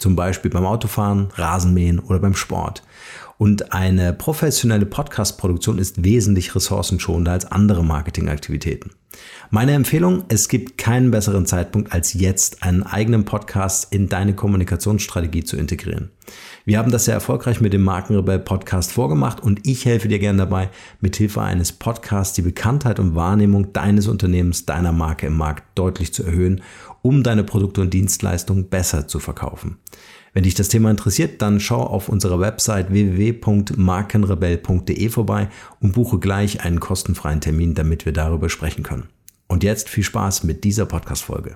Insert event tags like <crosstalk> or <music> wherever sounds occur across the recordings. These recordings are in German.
Zum Beispiel beim Autofahren, Rasenmähen oder beim Sport. Und eine professionelle Podcast-Produktion ist wesentlich ressourcenschonender als andere Marketingaktivitäten. Meine Empfehlung, es gibt keinen besseren Zeitpunkt als jetzt, einen eigenen Podcast in deine Kommunikationsstrategie zu integrieren. Wir haben das sehr erfolgreich mit dem Markenrebell Podcast vorgemacht und ich helfe dir gerne dabei, mithilfe eines Podcasts die Bekanntheit und Wahrnehmung deines Unternehmens, deiner Marke im Markt deutlich zu erhöhen, um deine Produkte und Dienstleistungen besser zu verkaufen. Wenn dich das Thema interessiert, dann schau auf unserer Website www.markenrebell.de vorbei und buche gleich einen kostenfreien Termin, damit wir darüber sprechen können. Und jetzt viel Spaß mit dieser Podcast-Folge.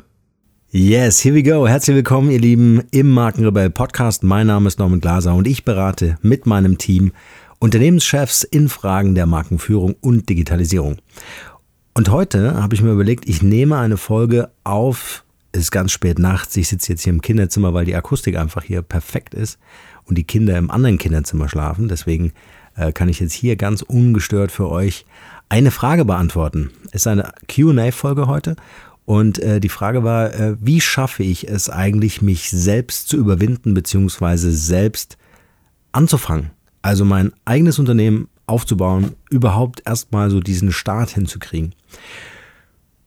Yes, here we go. Herzlich willkommen, ihr Lieben, im Markenrebell Podcast. Mein Name ist Norman Glaser und ich berate mit meinem Team Unternehmenschefs in Fragen der Markenführung und Digitalisierung. Und heute habe ich mir überlegt, ich nehme eine Folge auf es ist ganz spät nachts, ich sitze jetzt hier im Kinderzimmer, weil die Akustik einfach hier perfekt ist und die Kinder im anderen Kinderzimmer schlafen. Deswegen äh, kann ich jetzt hier ganz ungestört für euch eine Frage beantworten. Es ist eine QA-Folge heute und äh, die Frage war, äh, wie schaffe ich es eigentlich, mich selbst zu überwinden bzw. selbst anzufangen? Also mein eigenes Unternehmen aufzubauen, überhaupt erstmal so diesen Start hinzukriegen.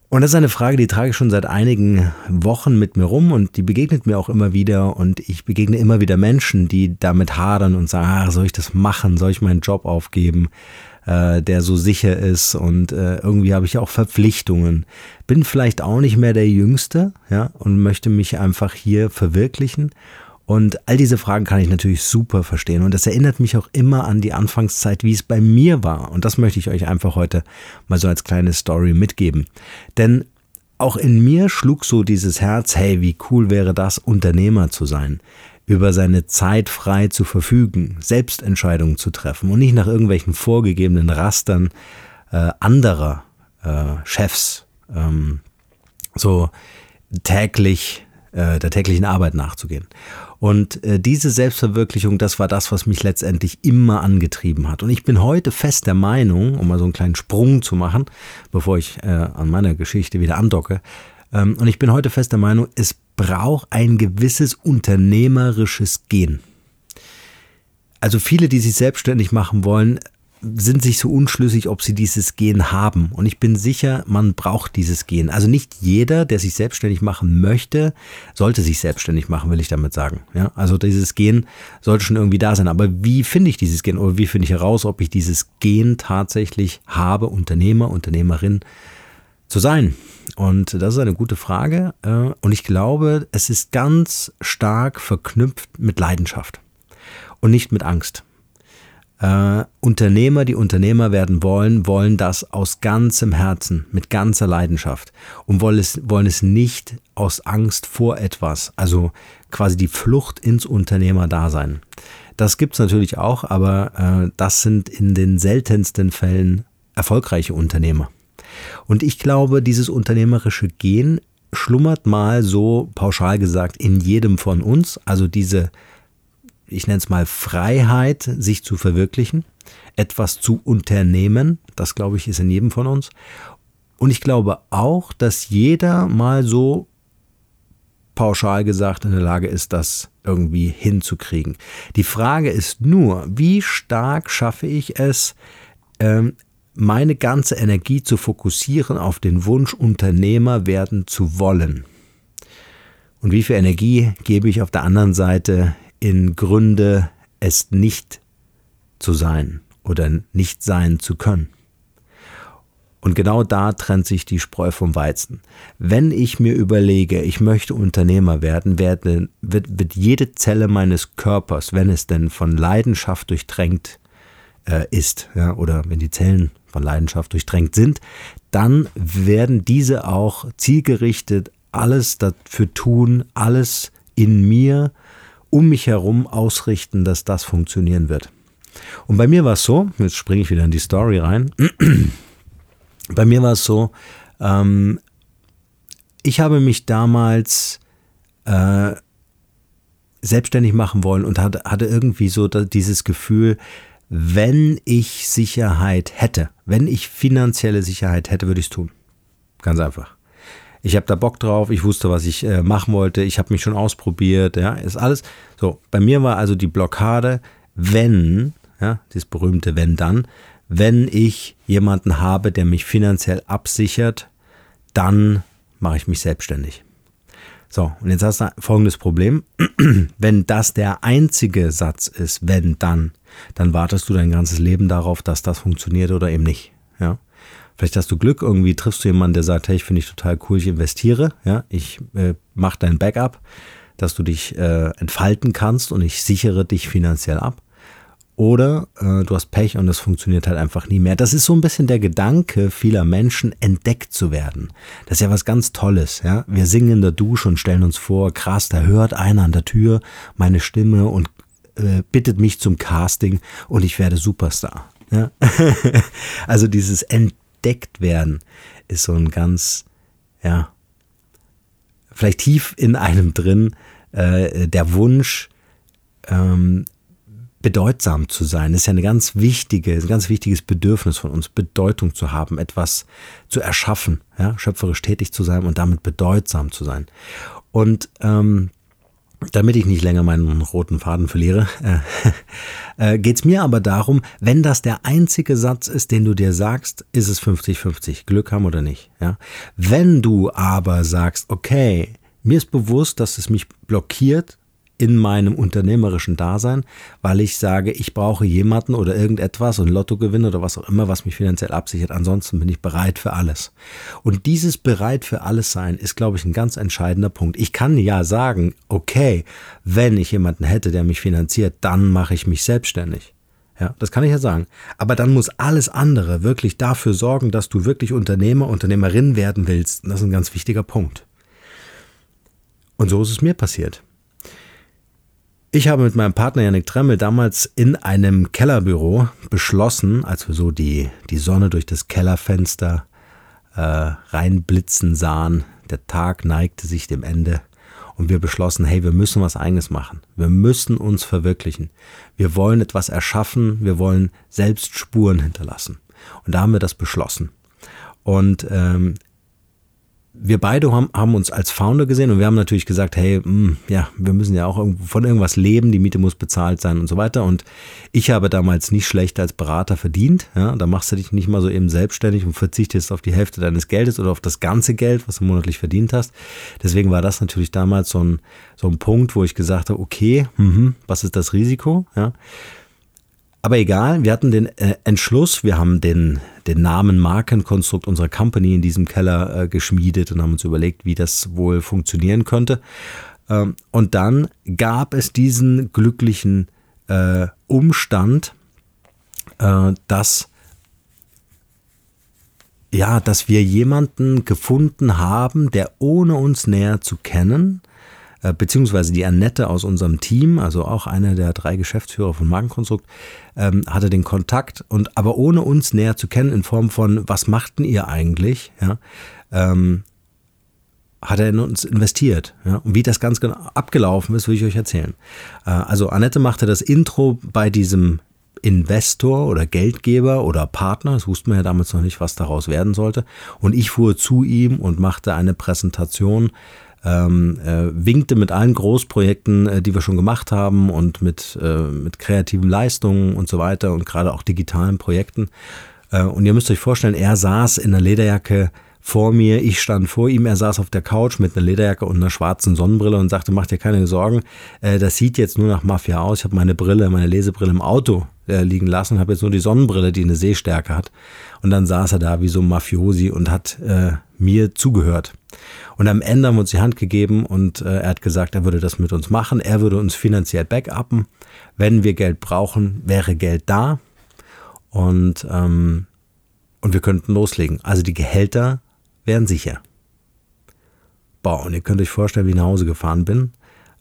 Und das ist eine Frage, die trage ich schon seit einigen Wochen mit mir rum und die begegnet mir auch immer wieder. Und ich begegne immer wieder Menschen, die damit hadern und sagen, ah, soll ich das machen, soll ich meinen Job aufgeben, äh, der so sicher ist? Und äh, irgendwie habe ich auch Verpflichtungen. Bin vielleicht auch nicht mehr der Jüngste, ja, und möchte mich einfach hier verwirklichen und all diese Fragen kann ich natürlich super verstehen. Und das erinnert mich auch immer an die Anfangszeit, wie es bei mir war. Und das möchte ich euch einfach heute mal so als kleine Story mitgeben. Denn auch in mir schlug so dieses Herz, hey, wie cool wäre das, Unternehmer zu sein, über seine Zeit frei zu verfügen, Selbstentscheidungen zu treffen und nicht nach irgendwelchen vorgegebenen Rastern äh, anderer äh, Chefs ähm, so täglich äh, der täglichen Arbeit nachzugehen. Und äh, diese Selbstverwirklichung, das war das, was mich letztendlich immer angetrieben hat. Und ich bin heute fest der Meinung, um mal so einen kleinen Sprung zu machen, bevor ich äh, an meiner Geschichte wieder andocke, ähm, und ich bin heute fest der Meinung, es braucht ein gewisses unternehmerisches Gen. Also viele, die sich selbstständig machen wollen, sind sich so unschlüssig, ob sie dieses Gen haben. Und ich bin sicher, man braucht dieses Gen. Also nicht jeder, der sich selbstständig machen möchte, sollte sich selbstständig machen, will ich damit sagen. Ja, also dieses Gen sollte schon irgendwie da sein. Aber wie finde ich dieses Gen oder wie finde ich heraus, ob ich dieses Gen tatsächlich habe, Unternehmer, Unternehmerin zu sein? Und das ist eine gute Frage. Äh, und ich glaube, es ist ganz stark verknüpft mit Leidenschaft und nicht mit Angst. Äh, Unternehmer, die Unternehmer werden wollen, wollen das aus ganzem Herzen, mit ganzer Leidenschaft und wollen es, wollen es nicht aus Angst vor etwas, also quasi die Flucht ins Unternehmerdasein. Das gibt's natürlich auch, aber äh, das sind in den seltensten Fällen erfolgreiche Unternehmer. Und ich glaube, dieses unternehmerische Gen schlummert mal so pauschal gesagt in jedem von uns, also diese ich nenne es mal Freiheit, sich zu verwirklichen, etwas zu unternehmen, das glaube ich ist in jedem von uns. Und ich glaube auch, dass jeder mal so pauschal gesagt in der Lage ist, das irgendwie hinzukriegen. Die Frage ist nur, wie stark schaffe ich es, ähm, meine ganze Energie zu fokussieren auf den Wunsch, Unternehmer werden zu wollen. Und wie viel Energie gebe ich auf der anderen Seite in Gründe, es nicht zu sein oder nicht sein zu können? Und genau da trennt sich die Spreu vom Weizen. Wenn ich mir überlege, ich möchte Unternehmer werden, wird, wird jede Zelle meines Körpers, wenn es denn von Leidenschaft durchdrängt äh, ist, ja, oder wenn die Zellen von Leidenschaft durchdrängt sind, dann werden diese auch zielgerichtet alles dafür tun, alles in mir, um mich herum ausrichten, dass das funktionieren wird. Und bei mir war es so, jetzt springe ich wieder in die Story rein, <clears throat> bei mir war es so, ähm, ich habe mich damals äh, selbstständig machen wollen und hatte, hatte irgendwie so dieses Gefühl, wenn ich Sicherheit hätte, wenn ich finanzielle Sicherheit hätte, würde ich es tun. Ganz einfach. Ich habe da Bock drauf, ich wusste, was ich äh, machen wollte, ich habe mich schon ausprobiert, ja, ist alles. So, bei mir war also die Blockade, wenn, ja, das berühmte wenn dann, wenn ich jemanden habe, der mich finanziell absichert, dann mache ich mich selbstständig. So, und jetzt hast du folgendes Problem. <clears throat> wenn das der einzige Satz ist, wenn dann, dann wartest du dein ganzes Leben darauf, dass das funktioniert oder eben nicht. Ja? Vielleicht hast du Glück, irgendwie triffst du jemanden, der sagt, hey, ich finde ich total cool, ich investiere, ja, ich äh, mache dein Backup, dass du dich äh, entfalten kannst und ich sichere dich finanziell ab. Oder äh, du hast Pech und es funktioniert halt einfach nie mehr. Das ist so ein bisschen der Gedanke vieler Menschen, entdeckt zu werden. Das ist ja was ganz Tolles. Ja? Wir singen in der Dusche und stellen uns vor, krass, da hört einer an der Tür meine Stimme und äh, bittet mich zum Casting und ich werde Superstar. Ja? <laughs> also dieses entdeckt werden ist so ein ganz, ja, vielleicht tief in einem drin äh, der Wunsch, ähm, bedeutsam zu sein. Das ist ja eine ganz wichtige, ein ganz wichtiges Bedürfnis von uns, Bedeutung zu haben, etwas zu erschaffen, ja, schöpferisch tätig zu sein und damit bedeutsam zu sein. Und ähm, damit ich nicht länger meinen roten Faden verliere, äh, <laughs> äh, geht es mir aber darum, wenn das der einzige Satz ist, den du dir sagst, ist es 50-50, Glück haben oder nicht. Ja? Wenn du aber sagst, okay, mir ist bewusst, dass es mich blockiert, in meinem unternehmerischen Dasein, weil ich sage, ich brauche jemanden oder irgendetwas und Lottogewinn oder was auch immer, was mich finanziell absichert. Ansonsten bin ich bereit für alles. Und dieses bereit für alles sein ist, glaube ich, ein ganz entscheidender Punkt. Ich kann ja sagen, okay, wenn ich jemanden hätte, der mich finanziert, dann mache ich mich selbstständig. Ja, das kann ich ja sagen. Aber dann muss alles andere wirklich dafür sorgen, dass du wirklich Unternehmer, Unternehmerin werden willst. Und das ist ein ganz wichtiger Punkt. Und so ist es mir passiert. Ich habe mit meinem Partner Janik Tremmel damals in einem Kellerbüro beschlossen, als wir so die, die Sonne durch das Kellerfenster äh, reinblitzen sahen, der Tag neigte sich dem Ende und wir beschlossen, hey, wir müssen was eigenes machen. Wir müssen uns verwirklichen. Wir wollen etwas erschaffen, wir wollen selbst Spuren hinterlassen. Und da haben wir das beschlossen. Und ähm, wir beide haben, haben, uns als Founder gesehen und wir haben natürlich gesagt, hey, mh, hm, ja, wir müssen ja auch von irgendwas leben, die Miete muss bezahlt sein und so weiter. Und ich habe damals nicht schlecht als Berater verdient. Ja, da machst du dich nicht mal so eben selbstständig und verzichtest auf die Hälfte deines Geldes oder auf das ganze Geld, was du monatlich verdient hast. Deswegen war das natürlich damals so ein, so ein Punkt, wo ich gesagt habe, okay, mh, was ist das Risiko? Ja. Aber egal, wir hatten den äh, Entschluss, wir haben den, den Namen Markenkonstrukt unserer Company in diesem Keller äh, geschmiedet und haben uns überlegt, wie das wohl funktionieren könnte. Ähm, und dann gab es diesen glücklichen äh, Umstand, äh, dass ja, dass wir jemanden gefunden haben, der ohne uns näher zu kennen, beziehungsweise die Annette aus unserem Team, also auch einer der drei Geschäftsführer von Markenkonstrukt, ähm, hatte den Kontakt und aber ohne uns näher zu kennen in Form von, was machten ihr eigentlich, ja, ähm, hat er in uns investiert. Ja? Und wie das ganz genau abgelaufen ist, will ich euch erzählen. Äh, also Annette machte das Intro bei diesem Investor oder Geldgeber oder Partner, das wusste man ja damals noch nicht, was daraus werden sollte. Und ich fuhr zu ihm und machte eine Präsentation ähm, äh, winkte mit allen Großprojekten, äh, die wir schon gemacht haben und mit, äh, mit kreativen Leistungen und so weiter und gerade auch digitalen Projekten. Äh, und ihr müsst euch vorstellen, er saß in einer Lederjacke vor mir, ich stand vor ihm, er saß auf der Couch mit einer Lederjacke und einer schwarzen Sonnenbrille und sagte, mach dir keine Sorgen, äh, das sieht jetzt nur nach Mafia aus. Ich habe meine Brille, meine Lesebrille im Auto äh, liegen lassen, habe jetzt nur die Sonnenbrille, die eine Sehstärke hat. Und dann saß er da wie so ein Mafiosi und hat äh, mir zugehört. Und am Ende haben wir uns die Hand gegeben und äh, er hat gesagt, er würde das mit uns machen. Er würde uns finanziell backuppen. Wenn wir Geld brauchen, wäre Geld da. Und, ähm, und wir könnten loslegen. Also die Gehälter wären sicher. Boah, und ihr könnt euch vorstellen, wie ich nach Hause gefahren bin.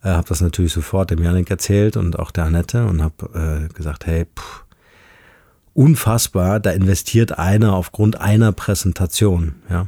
Äh, habe das natürlich sofort dem Janik erzählt und auch der Annette und habe äh, gesagt, hey, pff, unfassbar, da investiert einer aufgrund einer Präsentation, ja.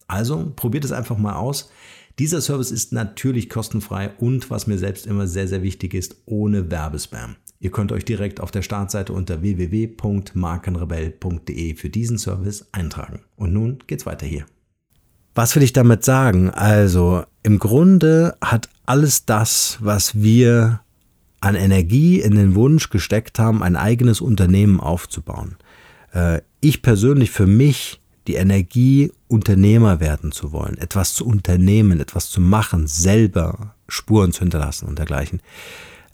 Also probiert es einfach mal aus. Dieser Service ist natürlich kostenfrei und was mir selbst immer sehr, sehr wichtig ist, ohne Werbespam. Ihr könnt euch direkt auf der Startseite unter www.markenrebell.de für diesen Service eintragen. Und nun geht's weiter hier. Was will ich damit sagen? Also, im Grunde hat alles das, was wir an Energie in den Wunsch gesteckt haben, ein eigenes Unternehmen aufzubauen. Äh, ich persönlich für mich die Energie, Unternehmer werden zu wollen, etwas zu unternehmen, etwas zu machen, selber Spuren zu hinterlassen und dergleichen.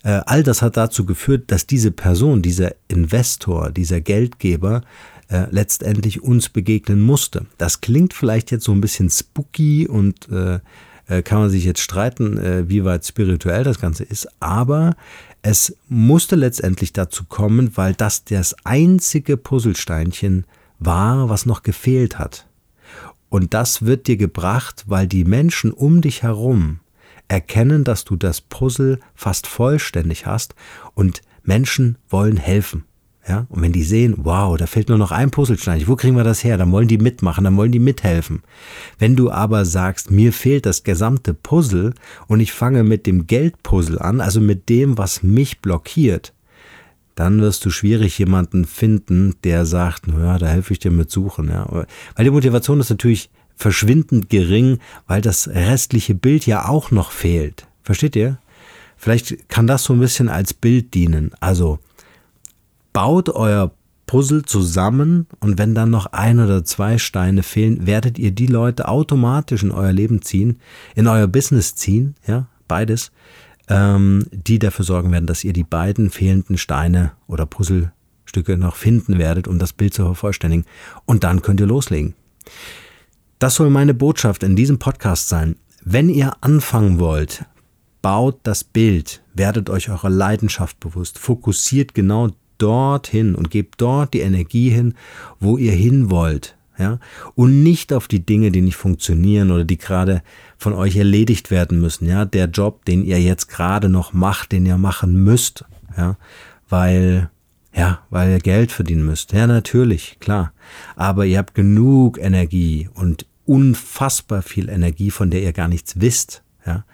Äh, all das hat dazu geführt, dass diese Person, dieser Investor, dieser Geldgeber äh, letztendlich uns begegnen musste. Das klingt vielleicht jetzt so ein bisschen spooky und äh, äh kann man sich jetzt streiten, äh, wie weit spirituell das Ganze ist, aber es musste letztendlich dazu kommen, weil das das einzige Puzzlesteinchen war, was noch gefehlt hat. Und das wird dir gebracht, weil die Menschen um dich herum erkennen, dass du das Puzzle fast vollständig hast und Menschen wollen helfen. Ja, und wenn die sehen, wow, da fehlt nur noch ein Puzzlestein, wo kriegen wir das her? Dann wollen die mitmachen, dann wollen die mithelfen. Wenn du aber sagst, mir fehlt das gesamte Puzzle und ich fange mit dem Geldpuzzle an, also mit dem, was mich blockiert, dann wirst du schwierig jemanden finden, der sagt, naja, da helfe ich dir mit Suchen. Ja. Weil die Motivation ist natürlich verschwindend gering, weil das restliche Bild ja auch noch fehlt. Versteht ihr? Vielleicht kann das so ein bisschen als Bild dienen. Also baut euer Puzzle zusammen und wenn dann noch ein oder zwei Steine fehlen, werdet ihr die Leute automatisch in euer Leben ziehen, in euer Business ziehen, ja, beides, ähm, die dafür sorgen werden, dass ihr die beiden fehlenden Steine oder Puzzlestücke noch finden werdet, um das Bild zu vervollständigen. Und dann könnt ihr loslegen. Das soll meine Botschaft in diesem Podcast sein. Wenn ihr anfangen wollt, baut das Bild, werdet euch eurer Leidenschaft bewusst, fokussiert genau dorthin und gebt dort die Energie hin, wo ihr hin wollt ja, und nicht auf die Dinge, die nicht funktionieren oder die gerade von euch erledigt werden müssen, ja, der Job, den ihr jetzt gerade noch macht, den ihr machen müsst, ja, weil, ja, weil ihr Geld verdienen müsst, ja, natürlich, klar, aber ihr habt genug Energie und unfassbar viel Energie, von der ihr gar nichts wisst, ja,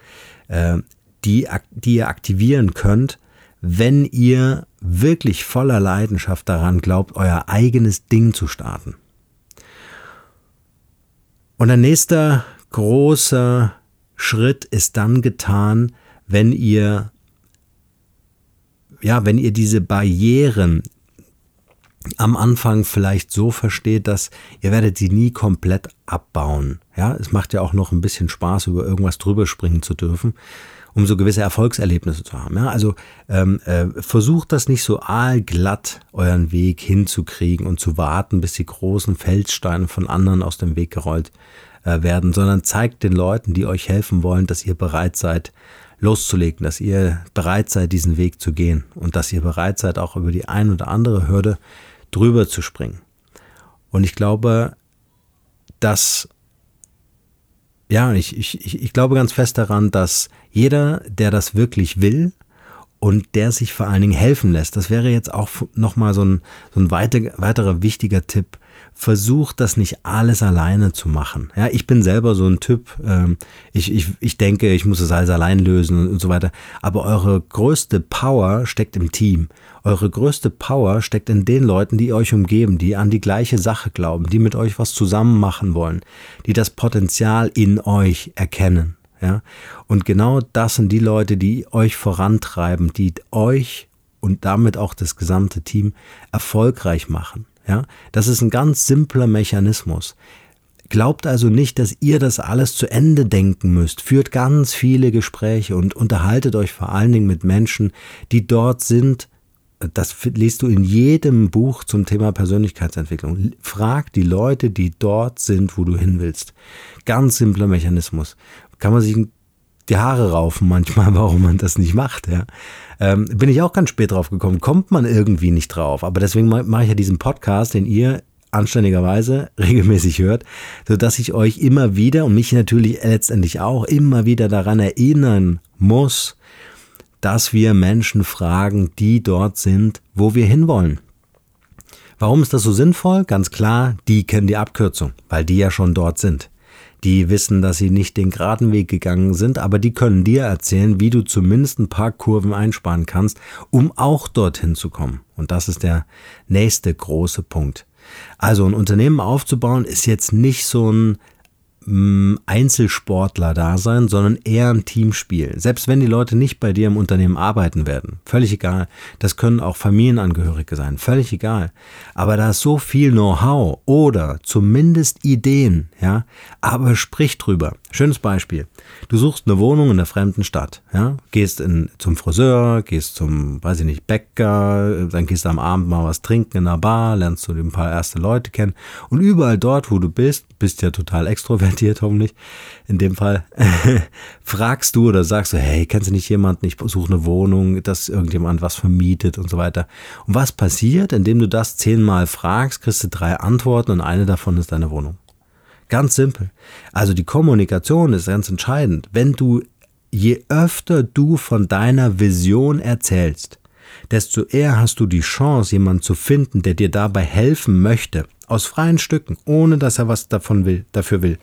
äh, die, die ihr aktivieren könnt, wenn ihr wirklich voller Leidenschaft daran glaubt, euer eigenes Ding zu starten. Und ein nächster großer Schritt ist dann getan, wenn ihr ja, wenn ihr diese Barrieren am Anfang vielleicht so versteht, dass ihr werdet sie nie komplett abbauen. Ja, es macht ja auch noch ein bisschen Spaß, über irgendwas drüber springen zu dürfen, um so gewisse Erfolgserlebnisse zu haben. Ja, also ähm, äh, versucht das nicht so aalglatt euren Weg hinzukriegen und zu warten, bis die großen Felssteine von anderen aus dem Weg gerollt äh, werden, sondern zeigt den Leuten, die euch helfen wollen, dass ihr bereit seid, loszulegen, dass ihr bereit seid, diesen Weg zu gehen und dass ihr bereit seid, auch über die ein oder andere Hürde drüber zu springen. Und ich glaube, dass ja, ich, ich, ich glaube ganz fest daran, dass jeder, der das wirklich will und der sich vor allen Dingen helfen lässt, das wäre jetzt auch nochmal so ein, so ein weiter, weiterer wichtiger Tipp, versucht das nicht alles alleine zu machen. Ja, ich bin selber so ein Typ, ähm, ich, ich, ich denke, ich muss es alles allein lösen und so weiter. Aber eure größte Power steckt im Team. Eure größte Power steckt in den Leuten, die euch umgeben, die an die gleiche Sache glauben, die mit euch was zusammen machen wollen, die das Potenzial in euch erkennen. Ja, und genau das sind die Leute, die euch vorantreiben, die euch und damit auch das gesamte Team erfolgreich machen. Ja, das ist ein ganz simpler Mechanismus. Glaubt also nicht, dass ihr das alles zu Ende denken müsst. Führt ganz viele Gespräche und unterhaltet euch vor allen Dingen mit Menschen, die dort sind. Das liest du in jedem Buch zum Thema Persönlichkeitsentwicklung. Frag die Leute, die dort sind, wo du hin willst. Ganz simpler Mechanismus. Kann man sich die Haare raufen manchmal, <laughs> warum man das nicht macht. Ja. Ähm, bin ich auch ganz spät drauf gekommen. Kommt man irgendwie nicht drauf. Aber deswegen mache ich ja diesen Podcast, den ihr anständigerweise <laughs> regelmäßig hört, sodass ich euch immer wieder und mich natürlich letztendlich auch immer wieder daran erinnern muss, dass wir Menschen fragen, die dort sind, wo wir hinwollen. Warum ist das so sinnvoll? Ganz klar, die kennen die Abkürzung, weil die ja schon dort sind. Die wissen, dass sie nicht den geraden Weg gegangen sind, aber die können dir erzählen, wie du zumindest ein paar Kurven einsparen kannst, um auch dorthin zu kommen. Und das ist der nächste große Punkt. Also ein Unternehmen aufzubauen ist jetzt nicht so ein Einzelsportler da sein, sondern eher ein Teamspiel. Selbst wenn die Leute nicht bei dir im Unternehmen arbeiten werden, völlig egal. Das können auch Familienangehörige sein, völlig egal. Aber da ist so viel Know-how oder zumindest Ideen, ja. Aber sprich drüber. Schönes Beispiel. Du suchst eine Wohnung in einer fremden Stadt, ja. Gehst in, zum Friseur, gehst zum, weiß ich nicht, Bäcker, dann gehst du am Abend mal was trinken in einer Bar, lernst du ein paar erste Leute kennen und überall dort, wo du bist, bist ja total extrovertiert <laughs> hoffentlich, in dem Fall, <laughs> fragst du oder sagst du, hey, kennst du nicht jemanden, ich suche eine Wohnung, dass irgendjemand was vermietet und so weiter. Und was passiert, indem du das zehnmal fragst, kriegst du drei Antworten und eine davon ist deine Wohnung. Ganz simpel. Also die Kommunikation ist ganz entscheidend. Wenn du, je öfter du von deiner Vision erzählst, desto eher hast du die Chance, jemanden zu finden, der dir dabei helfen möchte, aus freien Stücken, ohne dass er was davon will, dafür will.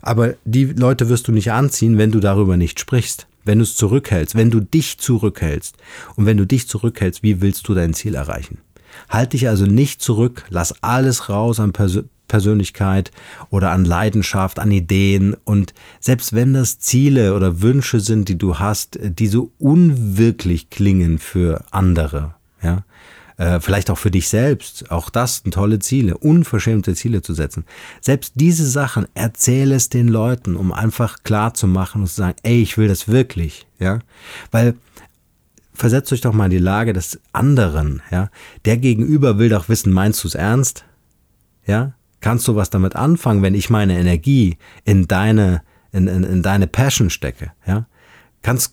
Aber die Leute wirst du nicht anziehen, wenn du darüber nicht sprichst, wenn du es zurückhältst, wenn du dich zurückhältst. Und wenn du dich zurückhältst, wie willst du dein Ziel erreichen? Halt dich also nicht zurück, lass alles raus an Persön Persönlichkeit oder an Leidenschaft, an Ideen. Und selbst wenn das Ziele oder Wünsche sind, die du hast, die so unwirklich klingen für andere, ja, äh, vielleicht auch für dich selbst, auch das sind tolle Ziele, unverschämte Ziele zu setzen. Selbst diese Sachen erzähle es den Leuten, um einfach klar zu machen und zu sagen, ey, ich will das wirklich, ja, weil versetzt euch doch mal in die Lage des anderen, ja, der Gegenüber will doch wissen, meinst du es ernst, ja, kannst du was damit anfangen, wenn ich meine Energie in deine in, in, in deine Passion stecke, ja, kannst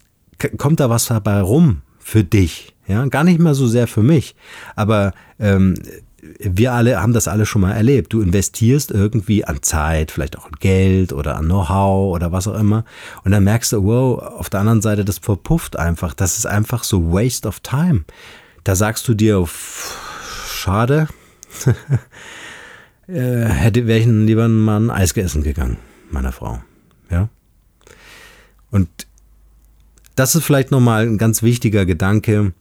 kommt da was dabei rum für dich, ja, gar nicht mehr so sehr für mich. Aber ähm, wir alle haben das alle schon mal erlebt. Du investierst irgendwie an Zeit, vielleicht auch an Geld oder an Know-how oder was auch immer. Und dann merkst du, wow, auf der anderen Seite, das verpufft einfach. Das ist einfach so Waste of Time. Da sagst du dir, schade, <laughs> äh, hätte wäre ich lieber mal ein Eis gegessen gegangen, meiner Frau. Ja. Und das ist vielleicht nochmal ein ganz wichtiger Gedanke.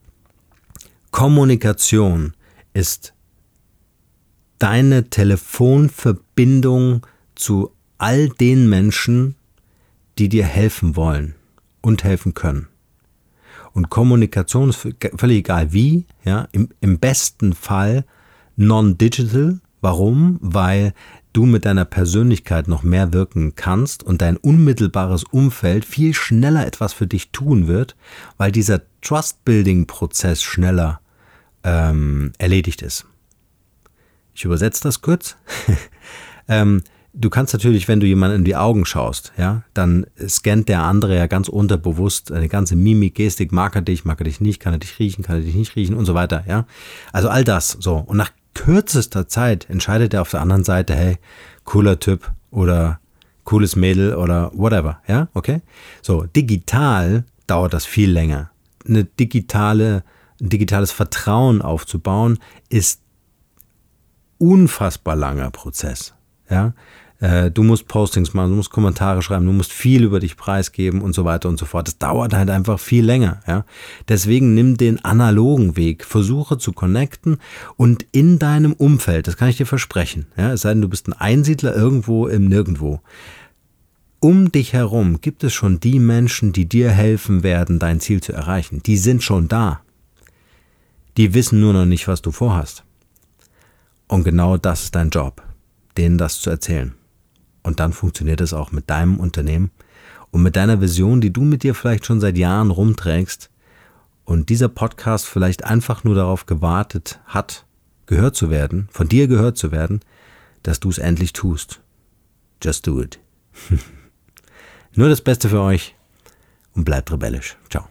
Kommunikation ist deine Telefonverbindung zu all den Menschen, die dir helfen wollen und helfen können. Und Kommunikation ist völlig egal wie, ja, im, im besten Fall non-digital. Warum? Weil du mit deiner Persönlichkeit noch mehr wirken kannst und dein unmittelbares Umfeld viel schneller etwas für dich tun wird, weil dieser Trust-Building-Prozess schneller ähm, erledigt ist. Ich übersetze das kurz. <laughs> ähm, du kannst natürlich, wenn du jemanden in die Augen schaust, ja, dann scannt der andere ja ganz unterbewusst eine ganze Mimik, Gestik, mag er dich, mag er dich nicht, kann er dich riechen, kann er dich nicht riechen und so weiter, ja. Also all das, so. Und nach kürzester Zeit entscheidet er auf der anderen Seite, hey, cooler Typ oder cooles Mädel oder whatever, ja, okay? So, digital dauert das viel länger. Eine digitale, ein digitales Vertrauen aufzubauen ist unfassbar langer Prozess, ja? Äh, du musst Postings machen, du musst Kommentare schreiben, du musst viel über dich preisgeben und so weiter und so fort. Das dauert halt einfach viel länger. Ja? Deswegen nimm den analogen Weg, versuche zu connecten und in deinem Umfeld, das kann ich dir versprechen, ja? es sei denn, du bist ein Einsiedler irgendwo im Nirgendwo. Um dich herum gibt es schon die Menschen, die dir helfen werden, dein Ziel zu erreichen. Die sind schon da. Die wissen nur noch nicht, was du vorhast. Und genau das ist dein Job, denen das zu erzählen. Und dann funktioniert es auch mit deinem Unternehmen und mit deiner Vision, die du mit dir vielleicht schon seit Jahren rumträgst und dieser Podcast vielleicht einfach nur darauf gewartet hat, gehört zu werden, von dir gehört zu werden, dass du es endlich tust. Just do it. <laughs> nur das Beste für euch und bleibt rebellisch. Ciao.